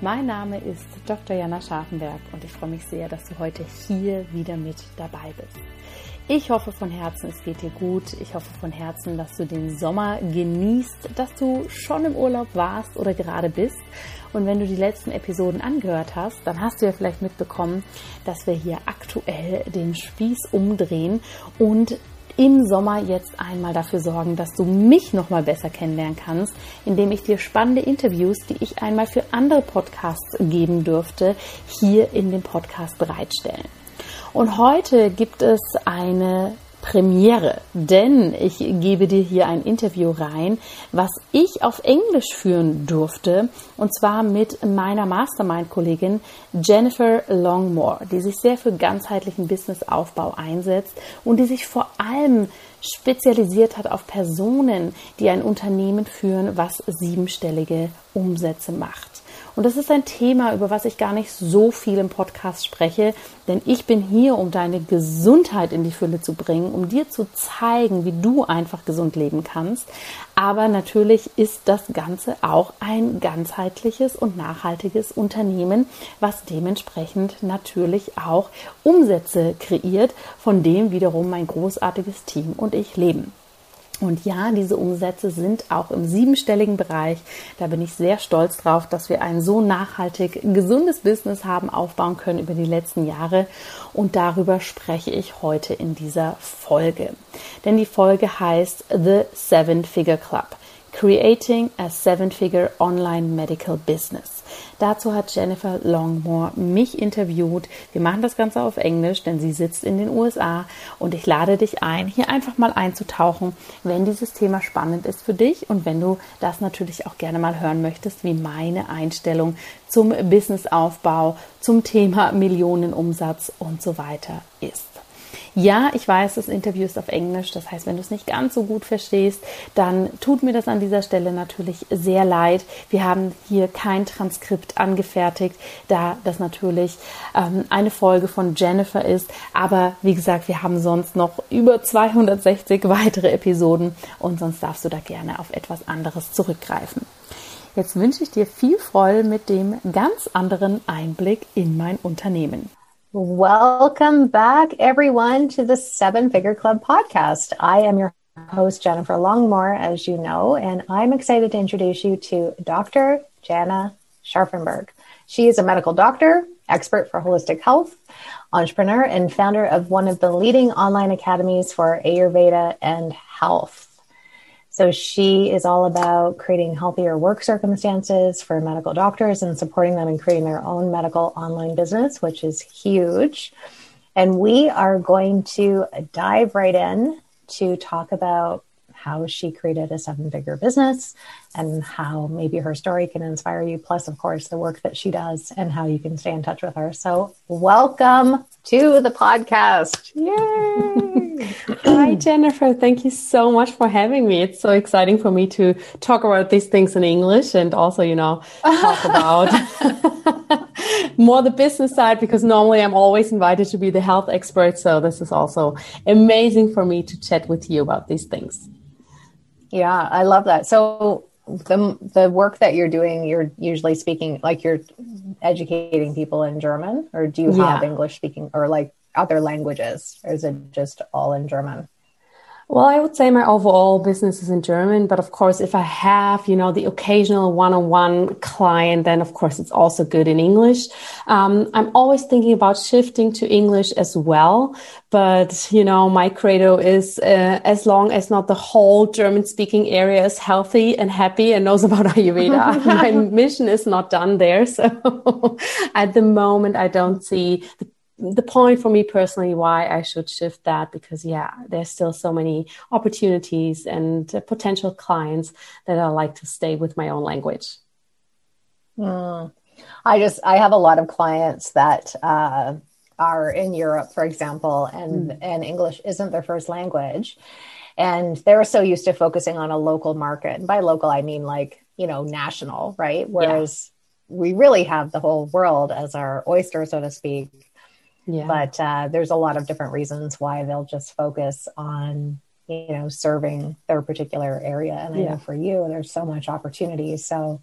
Mein Name ist Dr. Jana Scharfenberg und ich freue mich sehr, dass du heute hier wieder mit dabei bist. Ich hoffe von Herzen, es geht dir gut. Ich hoffe von Herzen, dass du den Sommer genießt, dass du schon im Urlaub warst oder gerade bist. Und wenn du die letzten Episoden angehört hast, dann hast du ja vielleicht mitbekommen, dass wir hier aktuell den Spieß umdrehen und im Sommer jetzt einmal dafür sorgen, dass du mich noch mal besser kennenlernen kannst, indem ich dir spannende Interviews, die ich einmal für andere Podcasts geben dürfte, hier in dem Podcast bereitstellen. Und heute gibt es eine Premiere, denn ich gebe dir hier ein Interview rein, was ich auf Englisch führen durfte, und zwar mit meiner Mastermind-Kollegin Jennifer Longmore, die sich sehr für ganzheitlichen Businessaufbau einsetzt und die sich vor allem spezialisiert hat auf Personen, die ein Unternehmen führen, was siebenstellige Umsätze macht. Und das ist ein Thema, über was ich gar nicht so viel im Podcast spreche, denn ich bin hier, um deine Gesundheit in die Fülle zu bringen, um dir zu zeigen, wie du einfach gesund leben kannst. Aber natürlich ist das Ganze auch ein ganzheitliches und nachhaltiges Unternehmen, was dementsprechend natürlich auch Umsätze kreiert, von dem wiederum mein großartiges Team und ich leben. Und ja, diese Umsätze sind auch im siebenstelligen Bereich. Da bin ich sehr stolz drauf, dass wir ein so nachhaltig gesundes Business haben aufbauen können über die letzten Jahre. Und darüber spreche ich heute in dieser Folge. Denn die Folge heißt The Seven Figure Club. Creating a Seven-Figure Online Medical Business. Dazu hat Jennifer Longmore mich interviewt. Wir machen das Ganze auf Englisch, denn sie sitzt in den USA und ich lade dich ein, hier einfach mal einzutauchen, wenn dieses Thema spannend ist für dich und wenn du das natürlich auch gerne mal hören möchtest, wie meine Einstellung zum Businessaufbau, zum Thema Millionenumsatz und so weiter ist. Ja, ich weiß, das Interview ist auf Englisch. Das heißt, wenn du es nicht ganz so gut verstehst, dann tut mir das an dieser Stelle natürlich sehr leid. Wir haben hier kein Transkript angefertigt, da das natürlich ähm, eine Folge von Jennifer ist. Aber wie gesagt, wir haben sonst noch über 260 weitere Episoden und sonst darfst du da gerne auf etwas anderes zurückgreifen. Jetzt wünsche ich dir viel Freude mit dem ganz anderen Einblick in mein Unternehmen. Welcome back, everyone, to the Seven Figure Club podcast. I am your host, Jennifer Longmore, as you know, and I'm excited to introduce you to Dr. Janna Scharfenberg. She is a medical doctor, expert for holistic health, entrepreneur, and founder of one of the leading online academies for Ayurveda and health. So she is all about creating healthier work circumstances for medical doctors and supporting them in creating their own medical online business, which is huge. And we are going to dive right in to talk about how she created a seven figure business and how maybe her story can inspire you. Plus, of course, the work that she does and how you can stay in touch with her. So, welcome to the podcast. Yay! Hi, Jennifer. Thank you so much for having me. It's so exciting for me to talk about these things in English and also, you know, talk about more the business side because normally I'm always invited to be the health expert. So, this is also amazing for me to chat with you about these things. Yeah, I love that. So the the work that you're doing, you're usually speaking like you're educating people in German, or do you have. English speaking or like other languages, or is it just all in German? Well, I would say my overall business is in German, but of course, if I have, you know, the occasional one-on-one client, then of course it's also good in English. Um, I'm always thinking about shifting to English as well, but you know, my credo is uh, as long as not the whole German-speaking area is healthy and happy and knows about Ayurveda, my mission is not done there. So at the moment, I don't see the the point for me personally why I should shift that because yeah, there's still so many opportunities and potential clients that I like to stay with my own language. Mm. I just I have a lot of clients that uh, are in Europe, for example, and mm. and English isn't their first language, and they're so used to focusing on a local market. And by local, I mean like you know national, right? Whereas yeah. we really have the whole world as our oyster, so to speak Yeah. But uh, there's a lot of different reasons why they'll just focus on you know serving their particular area. And I know for you, there's so much opportunity. So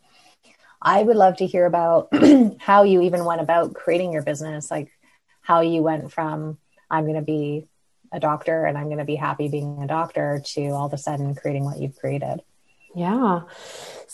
I would love to hear about how you even went about creating your business, like how you went from I'm going to be a doctor and I'm going to be happy being a doctor to all of a sudden creating what you've created. Yeah.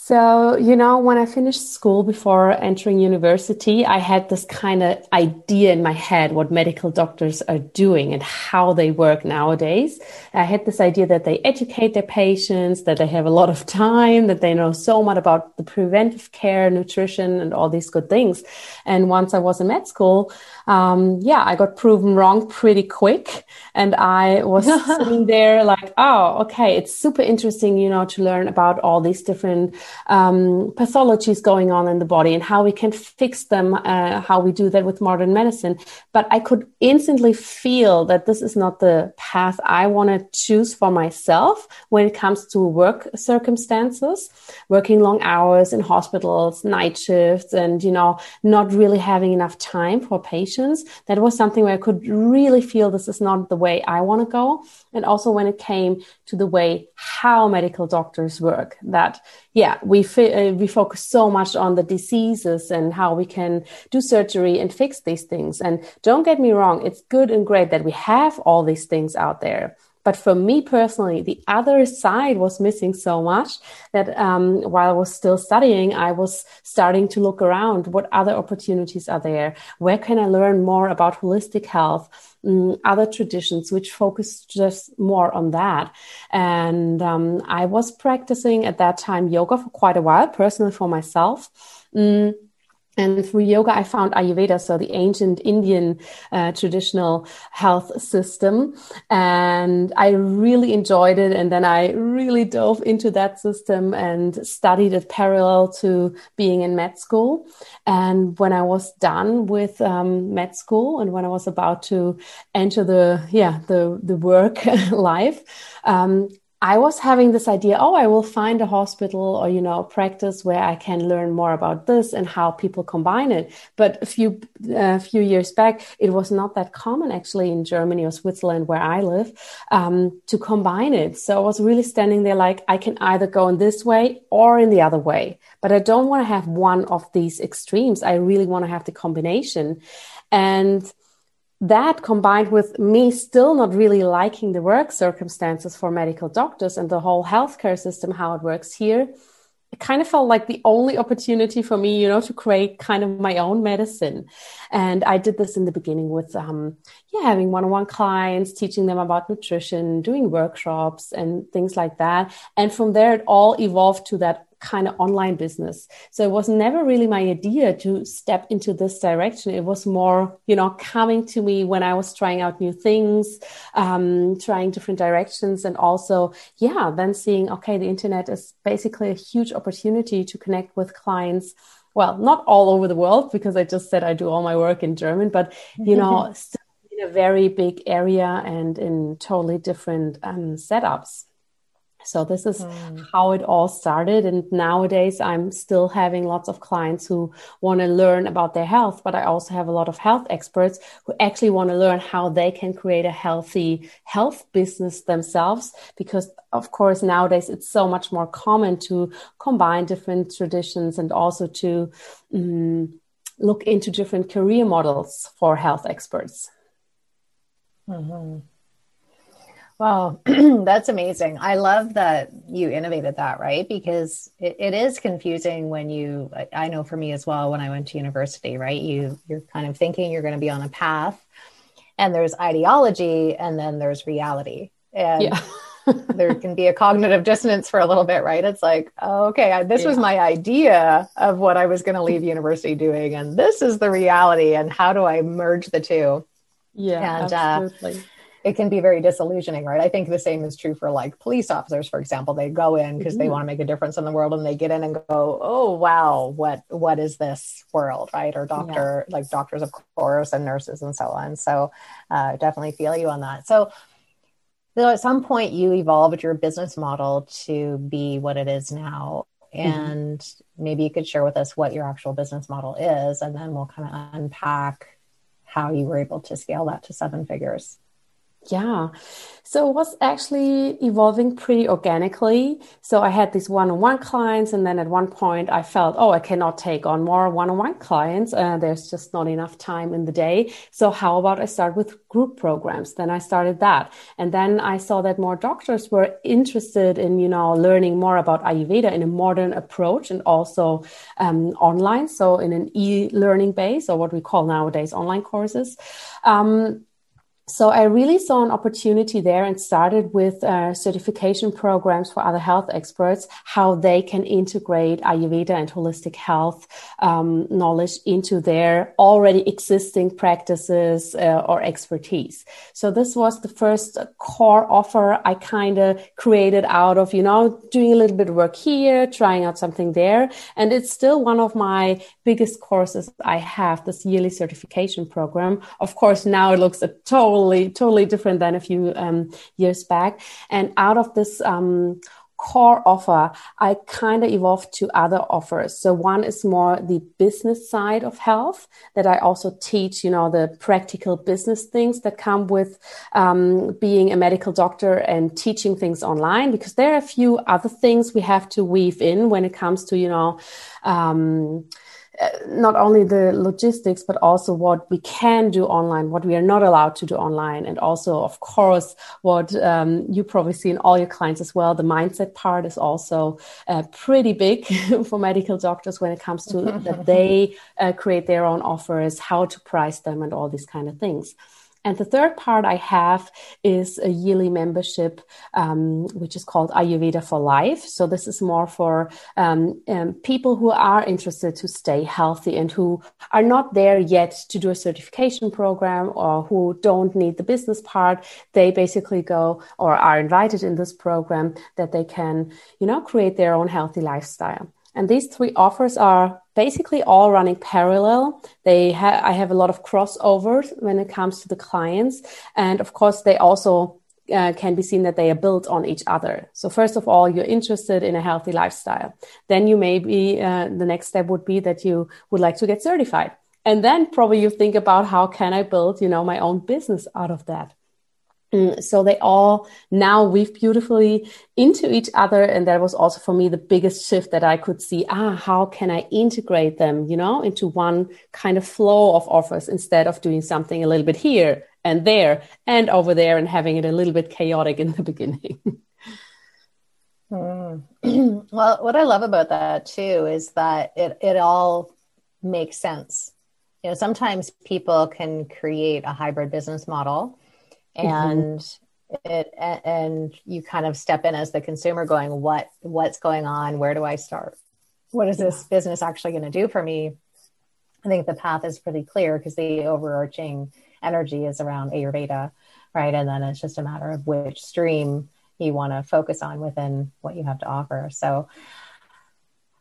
So, you know, when I finished school before entering university, I had this kind of idea in my head what medical doctors are doing and how they work nowadays. I had this idea that they educate their patients, that they have a lot of time, that they know so much about the preventive care, nutrition, and all these good things. And once I was in med school, um, yeah, I got proven wrong pretty quick. And I was sitting there like, oh, okay, it's super interesting, you know, to learn about all these different um, pathologies going on in the body and how we can fix them, uh, how we do that with modern medicine. But I could instantly feel that this is not the path I want to choose for myself when it comes to work circumstances, working long hours in hospitals, night shifts, and, you know, not really having enough time for patients that was something where I could really feel this is not the way I want to go. And also when it came to the way how medical doctors work, that, yeah, we, uh, we focus so much on the diseases and how we can do surgery and fix these things. And don't get me wrong, it's good and great that we have all these things out there. But for me personally, the other side was missing so much that um, while I was still studying, I was starting to look around what other opportunities are there? Where can I learn more about holistic health? Um, other traditions which focus just more on that. And um, I was practicing at that time yoga for quite a while, personally for myself. Um, and through yoga, I found Ayurveda, so the ancient Indian uh, traditional health system. And I really enjoyed it. And then I really dove into that system and studied it parallel to being in med school. And when I was done with um, med school and when I was about to enter the, yeah, the, the work life, um, I was having this idea, oh, I will find a hospital or, you know, practice where I can learn more about this and how people combine it. But a few, a uh, few years back, it was not that common actually in Germany or Switzerland where I live, um, to combine it. So I was really standing there like, I can either go in this way or in the other way, but I don't want to have one of these extremes. I really want to have the combination. And that combined with me still not really liking the work circumstances for medical doctors and the whole healthcare system, how it works here, it kind of felt like the only opportunity for me, you know, to create kind of my own medicine. And I did this in the beginning with, um, yeah, having one-on-one clients, teaching them about nutrition, doing workshops and things like that. And from there, it all evolved to that kind of online business. So it was never really my idea to step into this direction. It was more, you know, coming to me when I was trying out new things, um, trying different directions, and also, yeah, then seeing, okay, the internet is basically a huge opportunity to connect with clients. Well, not all over the world because I just said I do all my work in German, but you know, still in a very big area and in totally different um, setups. So this is mm. how it all started. And nowadays I'm still having lots of clients who want to learn about their health, but I also have a lot of health experts who actually want to learn how they can create a healthy health business themselves. Because of course, nowadays it's so much more common to combine different traditions and also to um, look into different career models for health experts. Mm-hmm. Wow, that's amazing. I love that you innovated that, right? Because it, it is confusing when you, I know for me as well, when I went to university, right? You, you're kind of thinking you're going to be on a path and there's ideology and then there's reality. And yeah. there can be a cognitive dissonance for a little bit, right? It's like, oh, okay, this yeah. was my idea of what I was going to leave university doing. And this is the reality. And how do I merge the two? Yeah, and, uh, absolutely. Uh, it can be very disillusioning, right? I think the same is true for like police officers, for example. They go in because mm-hmm. they want to make a difference in the world and they get in and go, oh wow, what what is this world, right? Or doctor, yeah. like doctors, of course, and nurses and so on. So uh, definitely feel you on that. So so at some point you evolved your business model to be what it is now. Mm-hmm. And mm-hmm. maybe you could share with us what your actual business model is, and then we'll kind of unpack how you were able to scale that to seven figures. Yeah. So it was actually evolving pretty organically. So I had these one-on-one clients, and then at one point I felt, oh, I cannot take on more one-on-one clients. Uh, there's just not enough time in the day. So how about I start with group programs? Then I started that, and then I saw that more doctors were interested in, you know, learning more about Ayurveda in a modern approach and also um, online. So in an e-learning base, or what we call nowadays online courses. Um, so I really saw an opportunity there and started with uh, certification programs for other health experts, how they can integrate Ayurveda and holistic health um, knowledge into their already existing practices uh, or expertise. So this was the first core offer I kind of created out of, you know, doing a little bit of work here, trying out something there. And it's still one of my biggest courses I have, this yearly certification program. Of course, now it looks totally totally different than a few um, years back. And out of this um, core offer, I kind of evolved to other offers. So one is more the business side of health that I also teach, you know, the practical business things that come with um, being a medical doctor and teaching things online, because there are a few other things we have to weave in when it comes to, you know, um, not only the logistics, but also what we can do online, what we are not allowed to do online. And also, of course, what um, you probably see in all your clients as well. The mindset part is also uh, pretty big for medical doctors when it comes to that they uh, create their own offers, how to price them, and all these kind of things. And the third part I have is a yearly membership, um, which is called Ayurveda for Life. So this is more for um, um, people who are interested to stay healthy and who are not there yet to do a certification program or who don't need the business part. They basically go or are invited in this program that they can, you know, create their own healthy lifestyle. And these three offers are basically all running parallel. They ha- I have a lot of crossovers when it comes to the clients. And of course, they also uh, can be seen that they are built on each other. So first of all, you're interested in a healthy lifestyle. Then you maybe, uh, the next step would be that you would like to get certified. And then probably you think about how can I build, you know, my own business out of that. Mm, so they all now weave beautifully into each other. And that was also for me the biggest shift that I could see. Ah, how can I integrate them, you know, into one kind of flow of offers instead of doing something a little bit here and there and over there and having it a little bit chaotic in the beginning. mm. well, what I love about that too is that it, it all makes sense. You know, sometimes people can create a hybrid business model. And mm-hmm. it and you kind of step in as the consumer going what what's going on? Where do i start? What is this business actually going to do for me? I think the path is pretty clear because the overarching energy is around ayurveda right? And then it's just a matter of which stream you want to focus on within what you have to offer. So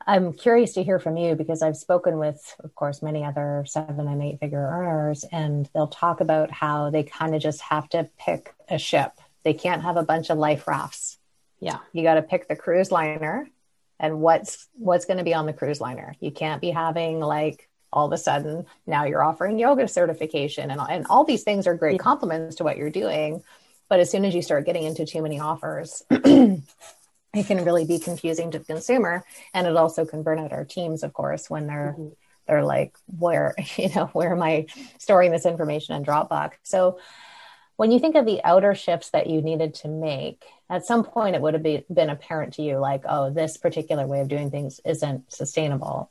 I'm curious to hear from you because I've spoken with, of course, many other seven and eight figure earners, and they'll talk about how they kind of just have to pick a ship. They can't have a bunch of life rafts. Yeah. You got to pick the cruise liner and what's what's going to be on the cruise liner. You can't be having like all of a sudden now you're offering yoga certification and, and all these things are great compliments to what you're doing. But as soon as you start getting into too many offers, it can really be confusing to the consumer and it also can burn out our teams of course when they're mm-hmm. they're like where you know where am i storing this information in dropbox? So when you think of the outer shifts that you needed to make at some point it would have be, been apparent to you like oh this particular way of doing things isn't sustainable.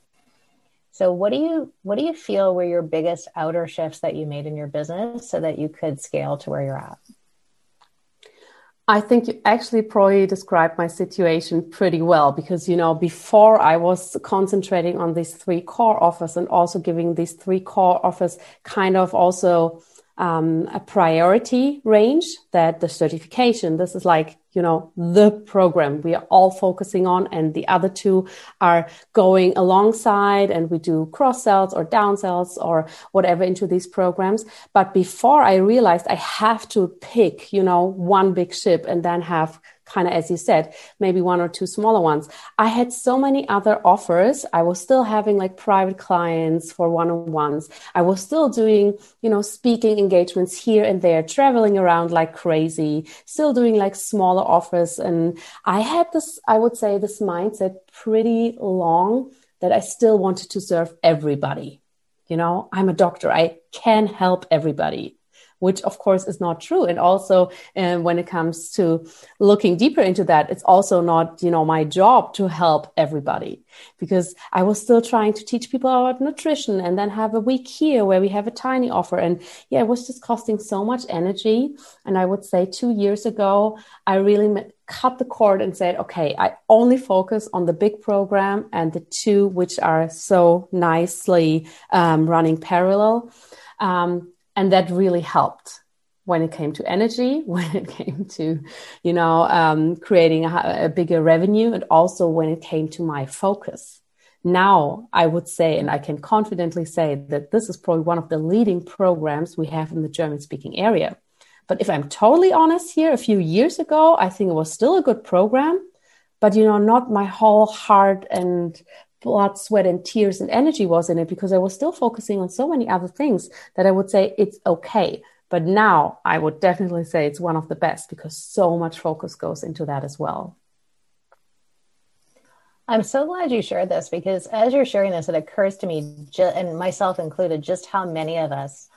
So what do you what do you feel were your biggest outer shifts that you made in your business so that you could scale to where you're at I think you actually probably described my situation pretty well because, you know, before I was concentrating on these three core offers and also giving these three core offers kind of also um, a priority range that the certification, this is like, you know, the program we are all focusing on. And the other two are going alongside and we do cross sells or down sells or whatever into these programs. But before I realized I have to pick, you know, one big ship and then have kind of, as you said, maybe one or two smaller ones. I had so many other offers. I was still having like private clients for one on ones. I was still doing, you know, speaking engagements here and there, traveling around like crazy, still doing like smaller offers. And I had this, I would say, this mindset pretty long that I still wanted to serve everybody. You know, I'm a doctor. I can help everybody which of course is not true. And also, um, when it comes to looking deeper into that, it's also not, you know, my job to help everybody because I was still trying to teach people about nutrition and then have a week here where we have a tiny offer. And yeah, it was just costing so much energy. And I would say two years ago, I really cut the cord and said, okay, I only focus on the big program and the two which are so nicely um, running parallel. Um, and that really helped when it came to energy, when it came to, you know, um, creating a, a bigger revenue, and also when it came to my focus. Now, I would say, and I can confidently say that this is probably one of the leading programs we have in the German speaking area. But if I'm totally honest here, a few years ago, I think it was still a good program, but you know, not my whole heart and blood, sweat, and tears and energy was in it because I was still focusing on so many other things that I would say it's okay. But now I would definitely say it's one of the best because so much focus goes into that as well. I'm so glad you shared this because as you're sharing this, it occurs to me, and myself included, just how many of us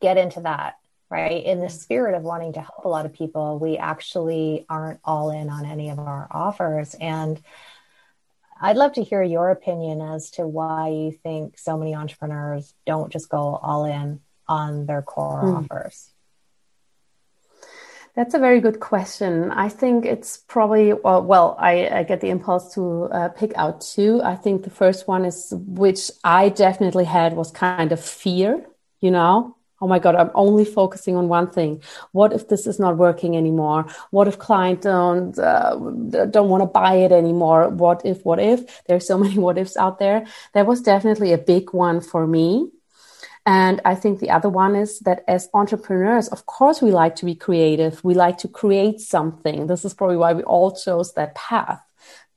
get into that, right? In the spirit of wanting to help a lot of people, we actually aren't all in on any of our offers. And I'd love to hear your opinion as to why you think so many entrepreneurs don't just go all in on their core mm. offers. That's a very good question. I think it's probably, well, well I, I get the impulse to uh, pick out two. I think the first one is, which I definitely had, was kind of fear, you know, oh my god i'm only focusing on one thing what if this is not working anymore what if client don't uh, don't want to buy it anymore what if what if there's so many what ifs out there that was definitely a big one for me and I think the other one is that as entrepreneurs, of course, we like to be creative. We like to create something. This is probably why we all chose that path.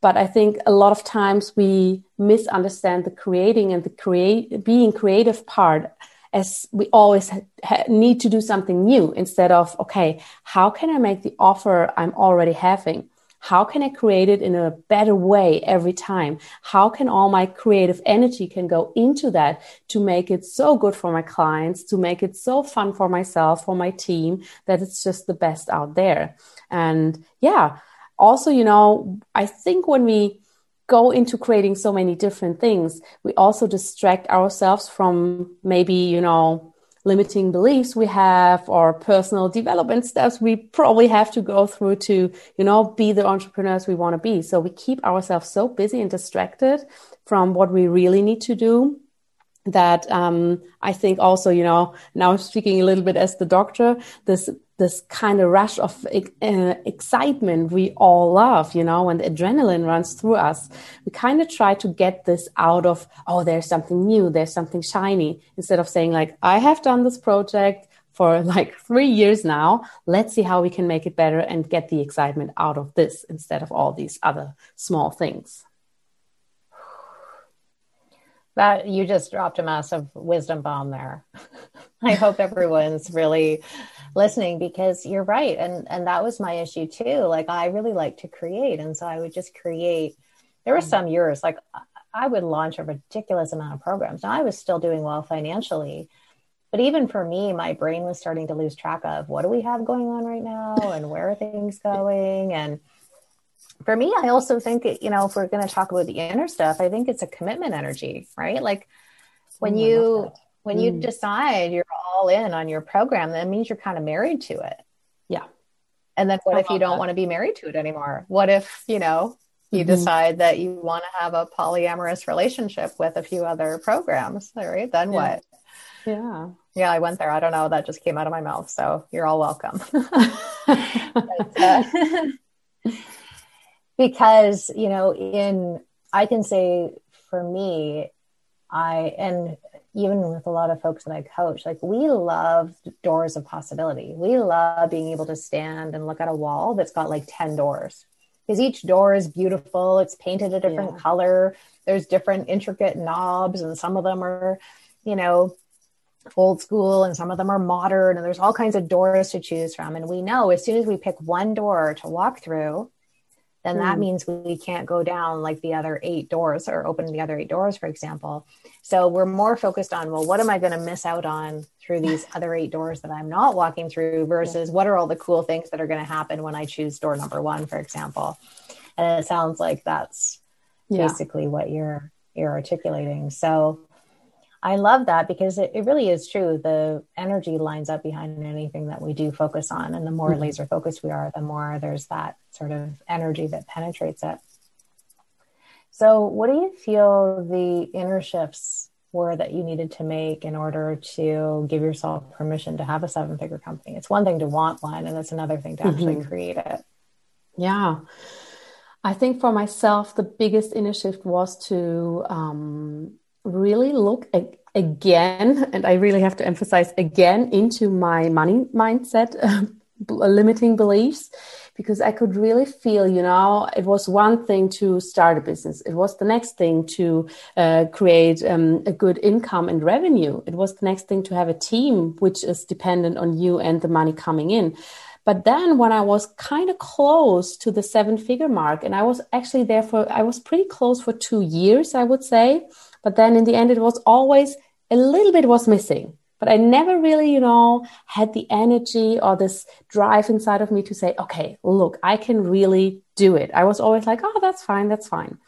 But I think a lot of times we misunderstand the creating and the create being creative part as we always ha- need to do something new instead of, okay, how can I make the offer I'm already having? How can I create it in a better way every time? How can all my creative energy can go into that to make it so good for my clients, to make it so fun for myself, for my team, that it's just the best out there. And yeah, also, you know, I think when we go into creating so many different things, we also distract ourselves from maybe, you know, limiting beliefs we have or personal development steps we probably have to go through to, you know, be the entrepreneurs we want to be. So we keep ourselves so busy and distracted from what we really need to do that um, I think also, you know, now I'm speaking a little bit as the doctor, this this kind of rush of uh, excitement we all love, you know, when the adrenaline runs through us. We kind of try to get this out of, oh, there's something new, there's something shiny, instead of saying, like, I have done this project for like three years now. Let's see how we can make it better and get the excitement out of this instead of all these other small things. That you just dropped a massive wisdom bomb there. I hope everyone's really listening because you're right. And and that was my issue too. Like i really like to create. And so i would just create. There were mm. some years like i would launch a ridiculous amount of programs. Now i was still doing well financially. But even for me my brain was starting to lose track of what do we have going on right now and where are things going? And for me i also think you know if we're going to talk about the inner stuff i think it's a commitment energy right like when oh, you when mm. you decide you're all in on your program, that means you're kind of married to it. Yeah. And then what I if you don't that. want to be married to it anymore? What if, you know, you mm-hmm. decide that you want to have a polyamorous relationship with a few other programs, right? Then yeah. what? Yeah. Yeah, I went there. I don't know. That just came out of my mouth. So you're all welcome. but, uh, because, you know, in, I can say for me, I, and even with a lot of folks that I coach, like we love doors of possibility. We love being able to stand and look at a wall that's got like 10 doors because each door is beautiful. It's painted a different yeah. color. There's different intricate knobs, and some of them are, you know, old school and some of them are modern. And there's all kinds of doors to choose from. And we know as soon as we pick one door to walk through, then that hmm. means we can't go down like the other eight doors or open the other eight doors, for example. So we're more focused on, well, what am I going to miss out on through these other eight doors that I'm not walking through versus yeah. what are all the cool things that are going to happen when I choose door number one, for example. And it sounds like that's yeah. basically what you're you're articulating. So I love that because it, it really is true. The energy lines up behind anything that we do focus on. And the more mm-hmm. laser focused we are, the more there's that sort of energy that penetrates it. So, what do you feel the inner shifts were that you needed to make in order to give yourself permission to have a seven figure company? It's one thing to want one, and it's another thing to actually mm-hmm. create it. Yeah. I think for myself, the biggest inner shift was to um, really look ag- again, and I really have to emphasize again, into my money mindset, limiting beliefs, because I could really feel, you know, it was one thing to start a business, it was the next thing to uh, create um, a good income and revenue, it was the next thing to have a team which is dependent on you and the money coming in. But then when I was kind of close to the seven figure mark, and I was actually there for, I was pretty close for two years, I would say. But then in the end, it was always a little bit was missing. But I never really, you know, had the energy or this drive inside of me to say, okay, look, I can really do it. I was always like, oh, that's fine, that's fine.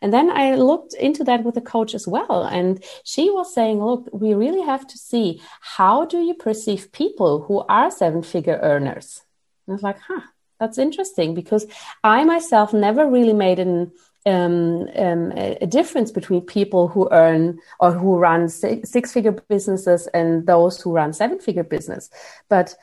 And then I looked into that with a coach as well. And she was saying, look, we really have to see how do you perceive people who are seven figure earners? And I was like, huh, that's interesting because I myself never really made an um, um, a difference between people who earn or who run six figure businesses and those who run seven figure business. But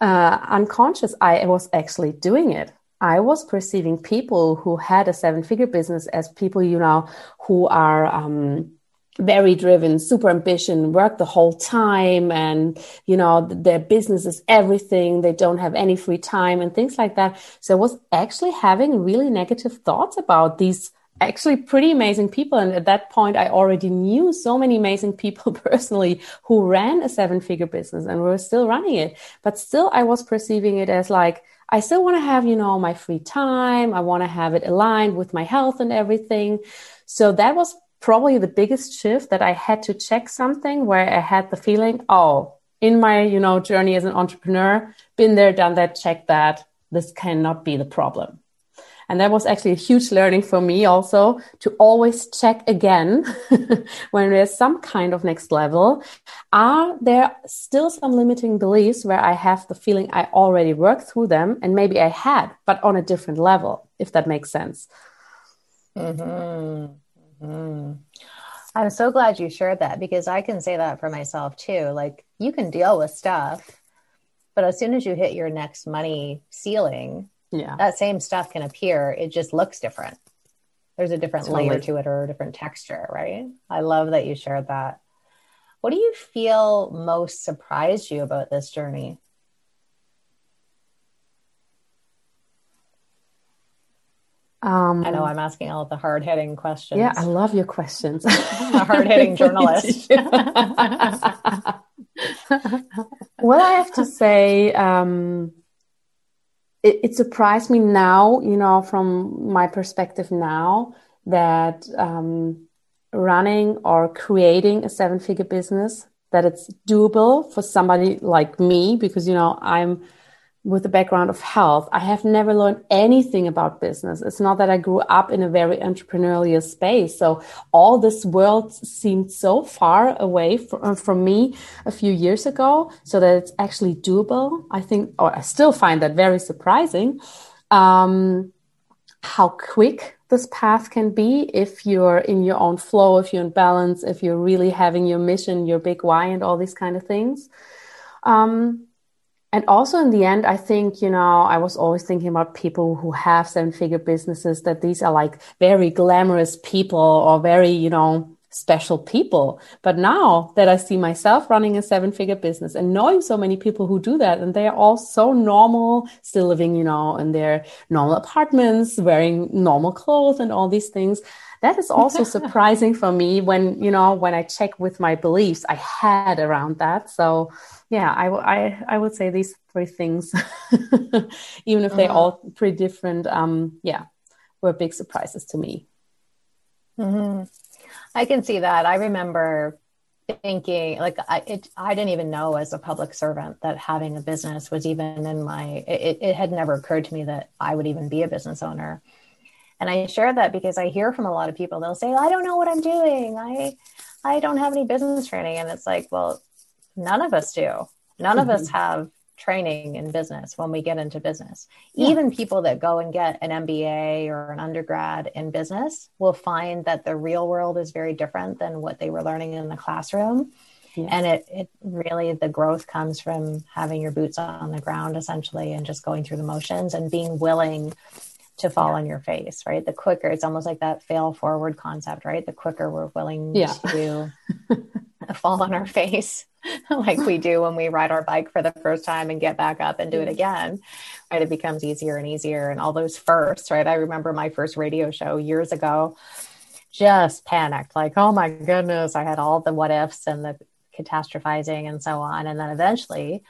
uh, unconscious, I was actually doing it. I was perceiving people who had a seven figure business as people, you know, who are, um, very driven, super ambition, work the whole time, and you know their business is everything. They don't have any free time and things like that. So I was actually having really negative thoughts about these actually pretty amazing people. And at that point, I already knew so many amazing people personally who ran a seven figure business and were still running it. But still, I was perceiving it as like, I still want to have, you know, my free time. I want to have it aligned with my health and everything. So that was probably the biggest shift that I had to check something where I had the feeling, oh, in my, you know, journey as an entrepreneur, been there, done that, check that. This cannot be the problem. And that was actually a huge learning for me also to always check again when there's some kind of next level. Are there still some limiting beliefs where I have the feeling I already worked through them and maybe I had, but on a different level, if that makes sense? Mm-hmm. Mm. I'm so glad you shared that because I can say that for myself too. Like you can deal with stuff, but as soon as you hit your next money ceiling, yeah, that same stuff can appear. It just looks different. There's a different totally. layer to it or a different texture, right? I love that you shared that. What do you feel most surprised you about this journey? Um, I know I'm asking all the hard hitting questions. Yeah, I love your questions. I'm a hard hitting journalist. what I have to say, um, it, it, surprised me now, you know, from my perspective now, that um, running or creating a seven figure business, that it's doable for somebody like me, because, you know, I'm with the background of health, I have never learned anything about business. It's not that I grew up in a very entrepreneurial space. So all this world seemed so far away from, uh, from me a few years ago so that it's actually doable. I think, or I still find that very surprising. Um, how quick this path can be if you're in your own flow, if you're in balance, if you're really having your mission, your big why, and all these kind of things. Um, and also in the end, I think, you know, I was always thinking about people who have seven figure businesses that these are like very glamorous people or very, you know, special people. But now that I see myself running a seven figure business and knowing so many people who do that, and they are all so normal, still living, you know, in their normal apartments, wearing normal clothes and all these things. That is also surprising for me when, you know, when I check with my beliefs I had around that. So, yeah, I, I, I would say these three things, even if they're uh-huh. all pretty different, um, yeah, were big surprises to me. Mm-hmm. I can see that. I remember thinking like I, it, I didn't even know as a public servant that having a business was even in my it, it had never occurred to me that I would even be a business owner. And I share that because I hear from a lot of people they'll say I don't know what I'm doing. I I don't have any business training and it's like well none of us do. None mm-hmm. of us mm-hmm. have training in business when we get into business. Yeah. Even people that go and get an MBA or an undergrad in business will find that the real world is very different than what they were learning in the classroom. Yeah. And it, it really, the growth comes from having your boots on the ground essentially and just going through the motions and being willing to fall yeah. on your face, right? The quicker, it's almost like that fail forward concept, right? The quicker we're willing yeah. to fall on our face like we do when we ride our bike for the first time and get back up and do it again right it becomes easier and easier and all those firsts right i remember my first radio show years ago just panicked like oh my goodness i had all the what ifs and the catastrophizing and so on and then eventually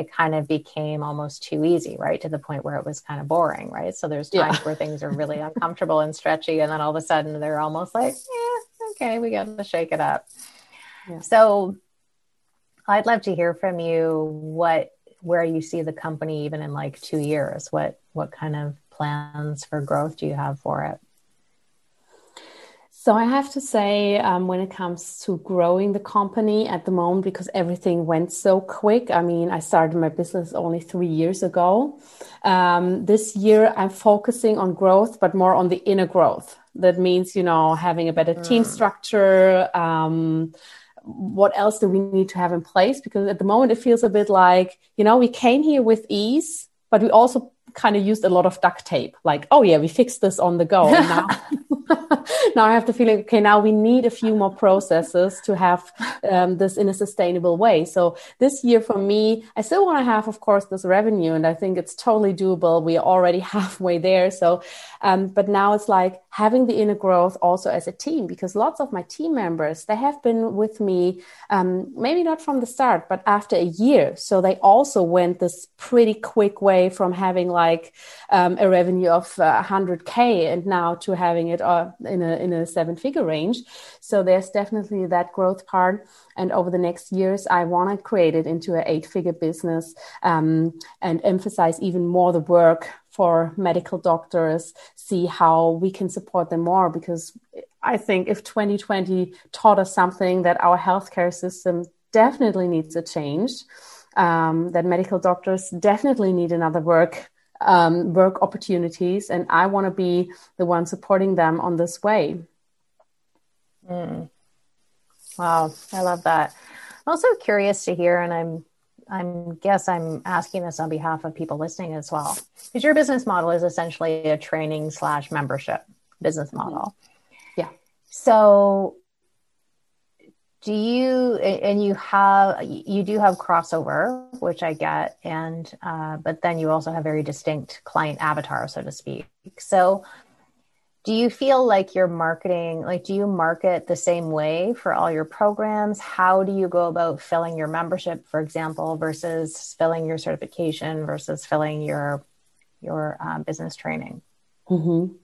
it kind of became almost too easy, right? To the point where it was kind of boring, right? So there's times yeah. where things are really uncomfortable and stretchy, and then all of a sudden they're almost like, yeah, okay, we got to shake it up. Yeah. So I'd love to hear from you what where you see the company even in like two years. What what kind of plans for growth do you have for it? So I have to say, um, when it comes to growing the company at the moment, because everything went so quick. I mean, I started my business only three years ago. Um, this year, I'm focusing on growth, but more on the inner growth. That means, you know, having a better mm. team structure. Um, what else do we need to have in place? Because at the moment, it feels a bit like, you know, we came here with ease, but we also kind of used a lot of duct tape. Like, oh yeah, we fixed this on the go. And now now I have the feeling, okay, now we need a few more processes to have um, this in a sustainable way. So this year for me, I still want to have, of course, this revenue, and I think it's totally doable. We are already halfway there. So, um, but now it's like having the inner growth also as a team, because lots of my team members, they have been with me, um, maybe not from the start, but after a year. So they also went this pretty quick way from having like um, a revenue of uh, 100K and now to having it uh, in a in a seven figure range. So there's definitely that growth part. And over the next years, I want to create it into an eight figure business um, and emphasize even more the work for medical doctors, see how we can support them more because I think if 2020 taught us something that our healthcare system definitely needs a change, um, that medical doctors definitely need another work um, work opportunities, and I want to be the one supporting them on this way. Mm. Wow, I love that. I'm also curious to hear, and I'm I'm guess I'm asking this on behalf of people listening as well, because your business model is essentially a training slash membership business model. Yeah. So do you and you have you do have crossover which i get and uh, but then you also have very distinct client avatar so to speak. So do you feel like you're marketing like do you market the same way for all your programs? How do you go about filling your membership for example versus filling your certification versus filling your your um, business training? Mm-hmm.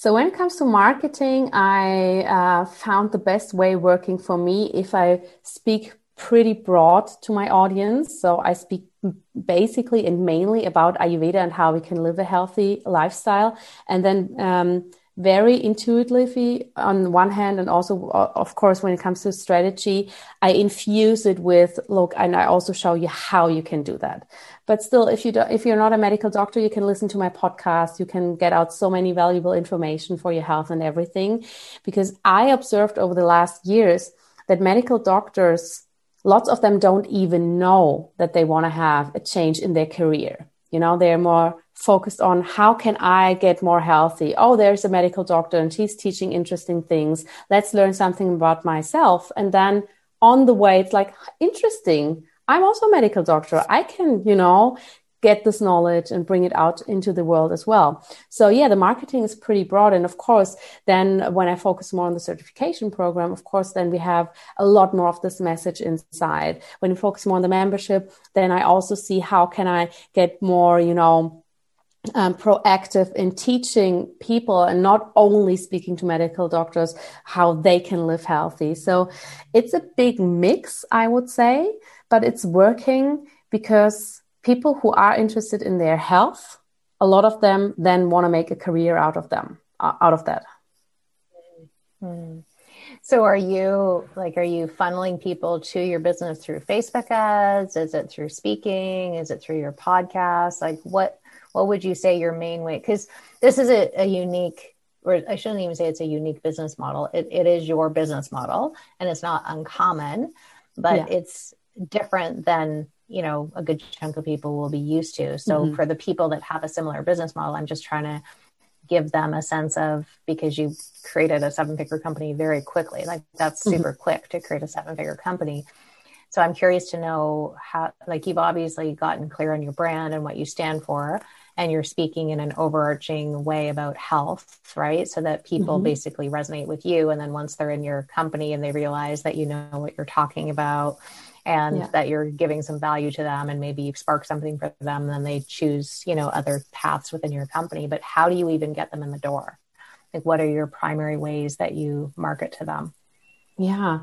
So when it comes to marketing, I uh, found the best way working for me if I speak pretty broad to my audience. So I speak basically and mainly about Ayurveda and how we can live a healthy lifestyle. And then um, very intuitively on one hand and also of course when it comes to strategy i infuse it with look and i also show you how you can do that. But still if you don't, if you're not a medical doctor you can listen to my podcast. You can get out so many valuable information for your health and everything. Because i observed over the last years that medical doctors lots of them don't even know that they want to have a change in their career. You know they're more focused on how can I get more healthy? Oh, there's a medical doctor and she's teaching interesting things. Let's learn something about myself. And then on the way, it's like, interesting. I'm also a medical doctor. I can, you know, get this knowledge and bring it out into the world as well. So yeah, the marketing is pretty broad. And of course, then when I focus more on the certification program, of course, then we have a lot more of this message inside. When we focus more on the membership, then I also see how can I get more, you know, um, proactive in teaching people and not only speaking to medical doctors how they can live healthy. So it's a big mix, I would say, but it's working because people who are interested in their health, a lot of them then want to make a career out of them, uh, out of that. Mm-hmm. So are you like are you funneling people to your business through Facebook ads? Is it through speaking? Is it through your podcast? Like what what would you say your main way cuz this is a, a, unique or I shouldn't even say it's a unique business model. It, it is your business model and it's not uncommon, but yeah. it's different than you know a good chunk of people will be used to so mm-hmm. for the people that have a similar business model i'm just trying to give them a sense of because you created a seven figure company very quickly like that's mm-hmm. super mm-hmm. quick to create a seven figure company so i'm curious to know how like you've obviously gotten clear on your brand and what you stand for and you're speaking in an overarching way about health right? So that people mm-hmm. basically resonate with you and then once they're in your company and they realize that you know what you're talking about and yeah. that you're giving some value to them and maybe you've sparked something for them then they choose you know other paths within your company. But how do you even get them in the door? Like what are your primary ways that you market to them? Yeah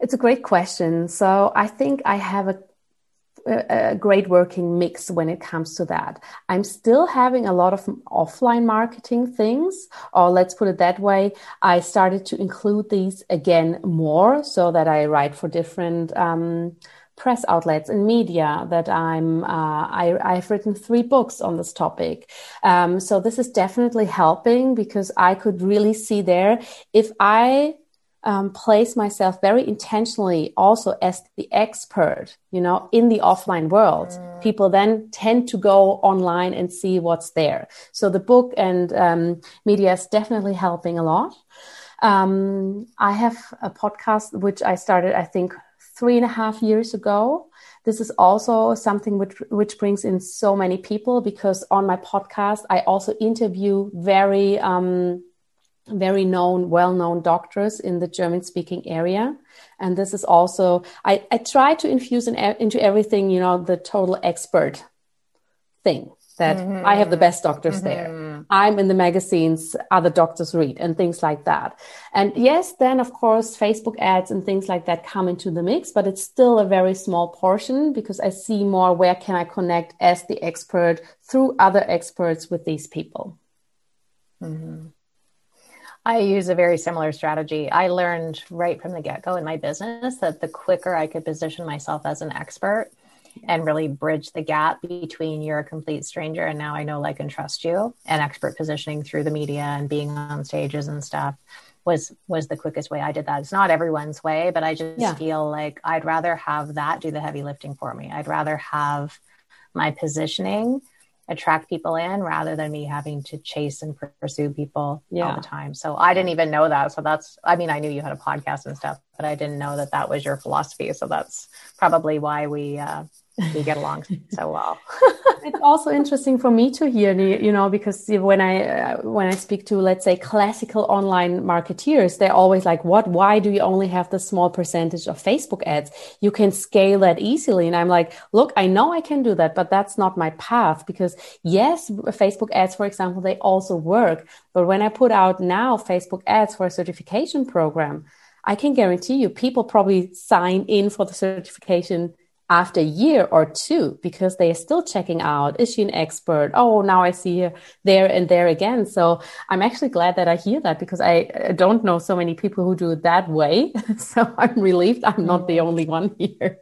it's a great question so i think i have a a great working mix when it comes to that. I'm still having a lot of offline marketing things, or let's put it that way. I started to include these again more so that I write for different um, press outlets and media that I'm, uh, I, have written three books on this topic. Um, so this is definitely helping because I could really see there if I um, place myself very intentionally also as the expert, you know, in the offline world. Mm. People then tend to go online and see what's there. So the book and um, media is definitely helping a lot. Um, I have a podcast which I started, I think, three and a half years ago. This is also something which which brings in so many people because on my podcast I also interview very um, very known, well-known doctors in the German-speaking area. And this is also, I, I try to infuse in, into everything, you know, the total expert thing that mm-hmm. I have the best doctors mm-hmm. there. I'm in the magazines other doctors read and things like that. And yes, then of course, Facebook ads and things like that come into the mix, but it's still a very small portion because I see more where can I connect as the expert through other experts with these people. Mm-hmm. I use a very similar strategy. I learned right from the get go in my business that the quicker I could position myself as an expert and really bridge the gap between you're a complete stranger and now I know, like, and trust you, and expert positioning through the media and being on stages and stuff was was the quickest way I did that. It's not everyone's way, but I just yeah. feel like I'd rather have that do the heavy lifting for me. I'd rather have my positioning attract people in rather than me having to chase and pursue people yeah. all the time. So I didn't even know that. So that's, I mean, I knew you had a podcast and stuff, but I didn't know that that was your philosophy. So that's probably why we, uh, we get along so well. it's also interesting for me to hear, you know, because when I uh, when I speak to let's say classical online marketeers, they're always like, "What? Why do you only have the small percentage of Facebook ads? You can scale that easily." And I'm like, "Look, I know I can do that, but that's not my path because yes, Facebook ads, for example, they also work, but when I put out now Facebook ads for a certification program." I can guarantee you people probably sign in for the certification after a year or two because they are still checking out is she an expert? Oh now i see her there and there again. So i'm actually glad that i hear that because i don't know so many people who do it that way. So i'm relieved i'm not the mm-hmm. only one here.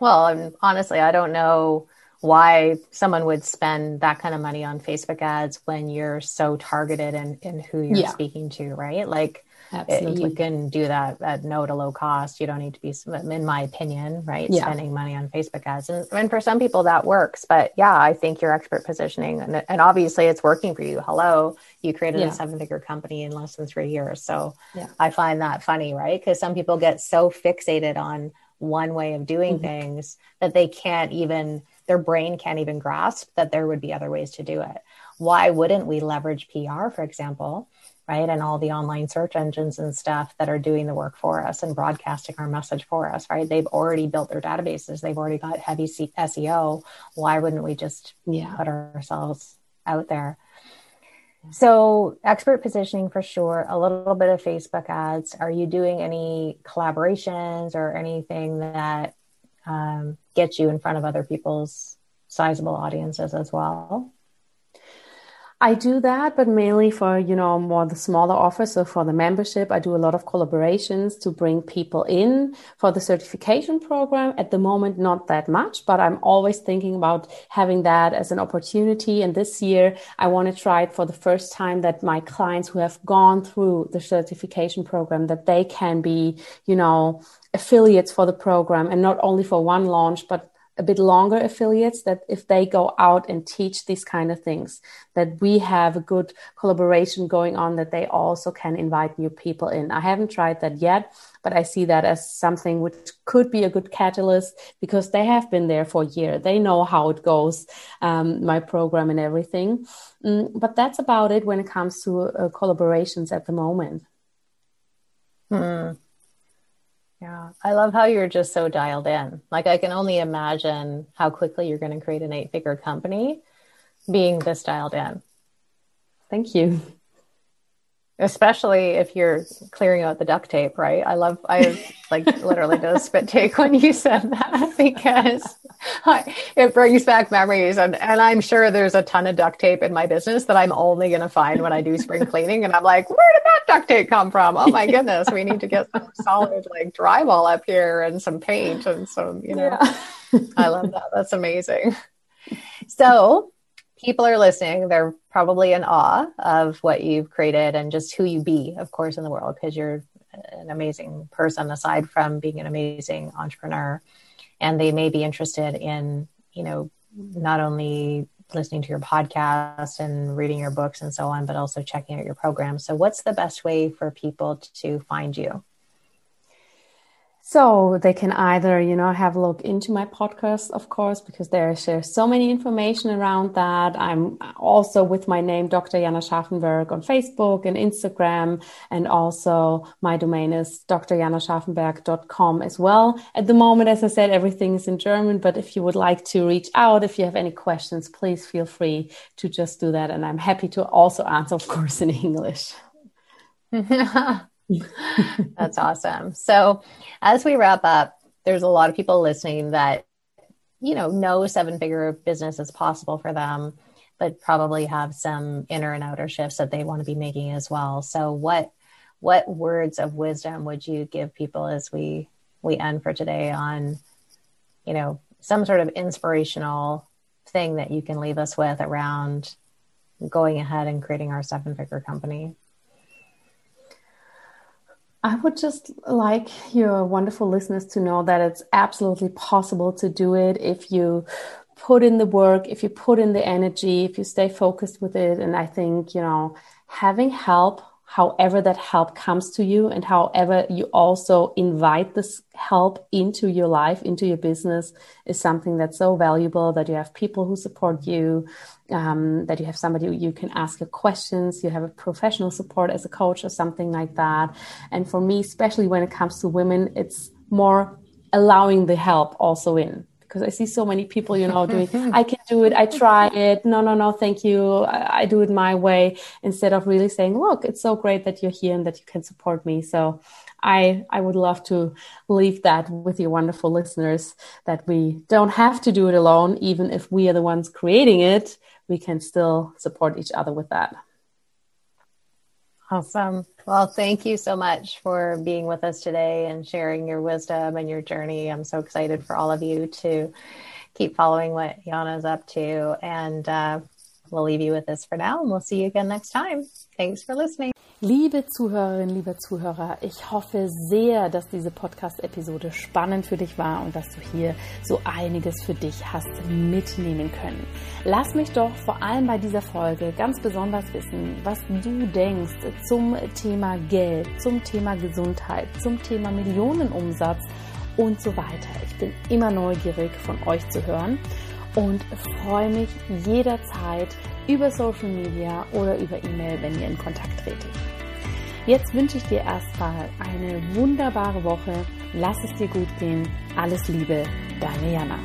Well I'm, honestly i don't know why someone would spend that kind of money on facebook ads when you're so targeted in, in who you're yeah. speaking to right? Like Absolutely. you can do that at no to low cost. You don't need to be, in my opinion, right? Yeah. Spending money on Facebook ads. And, and, for some people that works. But yeah, I think your expert positioning and, and obviously it's working for you. Hello, you created yeah. a seven figure company in less than three years. So yeah. I find that funny, right? Because some people get so fixated on one way of doing mm-hmm. things that they can't even, their brain can't even grasp that there would be other ways to do it. Why wouldn't we leverage PR, for example? Right? And all the online search engines and stuff that are doing the work for us and broadcasting our message for us, right? They've already built their databases. They've already got heavy SEO. Why wouldn't we just yeah. put ourselves out there? So, expert positioning for sure, a little bit of Facebook ads. Are you doing any collaborations or anything that um, gets you in front of other people's sizable audiences as well? I do that, but mainly for, you know, more the smaller offers. So for the membership, I do a lot of collaborations to bring people in for the certification program. At the moment, not that much, but I'm always thinking about having that as an opportunity. And this year, I want to try it for the first time that my clients who have gone through the certification program, that they can be, you know, affiliates for the program and not only for one launch, but a bit longer affiliates that if they go out and teach these kind of things that we have a good collaboration going on that they also can invite new people in. I haven't tried that yet but i see that as something which could be a good catalyst because they have been there for a year. They know how it goes um, my program and everything. Mm, but that's about it when it comes to uh, collaborations at the moment. Hmm. Yeah. I love how you're just so dialed in. Like I can only imagine how quickly you're going to create an eight figure company being this dialed in. Thank you especially if you're clearing out the duct tape, right? I love, I like literally did a spit take when you said that because I, it brings back memories. And, and I'm sure there's a ton of duct tape in my business that I'm only going to find when I do spring cleaning. And I'm like, where did that duct tape come from? Oh my goodness, we need to get some solid like drywall up here and some paint and some, you know, yeah. I love that. That's amazing. So people are listening, they're probably in awe of what you've created and just who you be, of course, in the world, because you're an amazing person aside from being an amazing entrepreneur. And they may be interested in, you know, not only listening to your podcast and reading your books and so on, but also checking out your program. So, what's the best way for people to find you? So they can either, you know, have a look into my podcast, of course, because there so many information around that. I'm also with my name, Dr. Janna Scharfenberg on Facebook and Instagram. And also my domain is drjannascharfenberg.com as well. At the moment, as I said, everything is in German, but if you would like to reach out, if you have any questions, please feel free to just do that. And I'm happy to also answer, of course, in English. That's awesome. So, as we wrap up, there's a lot of people listening that, you know, know seven figure business is possible for them, but probably have some inner and outer shifts that they want to be making as well. So, what what words of wisdom would you give people as we we end for today on, you know, some sort of inspirational thing that you can leave us with around going ahead and creating our seven figure company? I would just like your wonderful listeners to know that it's absolutely possible to do it if you put in the work, if you put in the energy, if you stay focused with it. And I think, you know, having help however that help comes to you and however you also invite this help into your life, into your business is something that's so valuable that you have people who support you, um, that you have somebody you can ask your questions, you have a professional support as a coach or something like that. And for me, especially when it comes to women, it's more allowing the help also in because I see so many people, you know, doing, I can do it, I try it. No, no, no, thank you. I, I, do it my way instead of really saying, look, it's so great that you're here and that you can support me. So I, I would love to leave that with your wonderful listeners that we don't have to do it alone. Even if we are the ones creating it, we can still support each other with that. Awesome. Well, thank you so much for being with us today and sharing your wisdom and your journey. I'm so excited for all of you to keep following what Janna's up to. And uh, we'll leave you with this for now, and we'll see you again next time. Thanks for listening. Liebe Zuhörerin, lieber Zuhörer, ich hoffe sehr, dass diese Podcast-Episode spannend für dich war und dass du hier so einiges für dich hast mitnehmen können. Lass mich doch vor allem bei dieser Folge ganz besonders wissen, was du denkst zum Thema Geld, zum Thema Gesundheit, zum Thema Millionenumsatz und so weiter. Ich bin immer neugierig von euch zu hören und freue mich jederzeit über Social Media oder über E-Mail, wenn ihr in Kontakt tretet. Jetzt wünsche ich dir erstmal eine wunderbare Woche. Lass es dir gut gehen. Alles Liebe, deine Jana.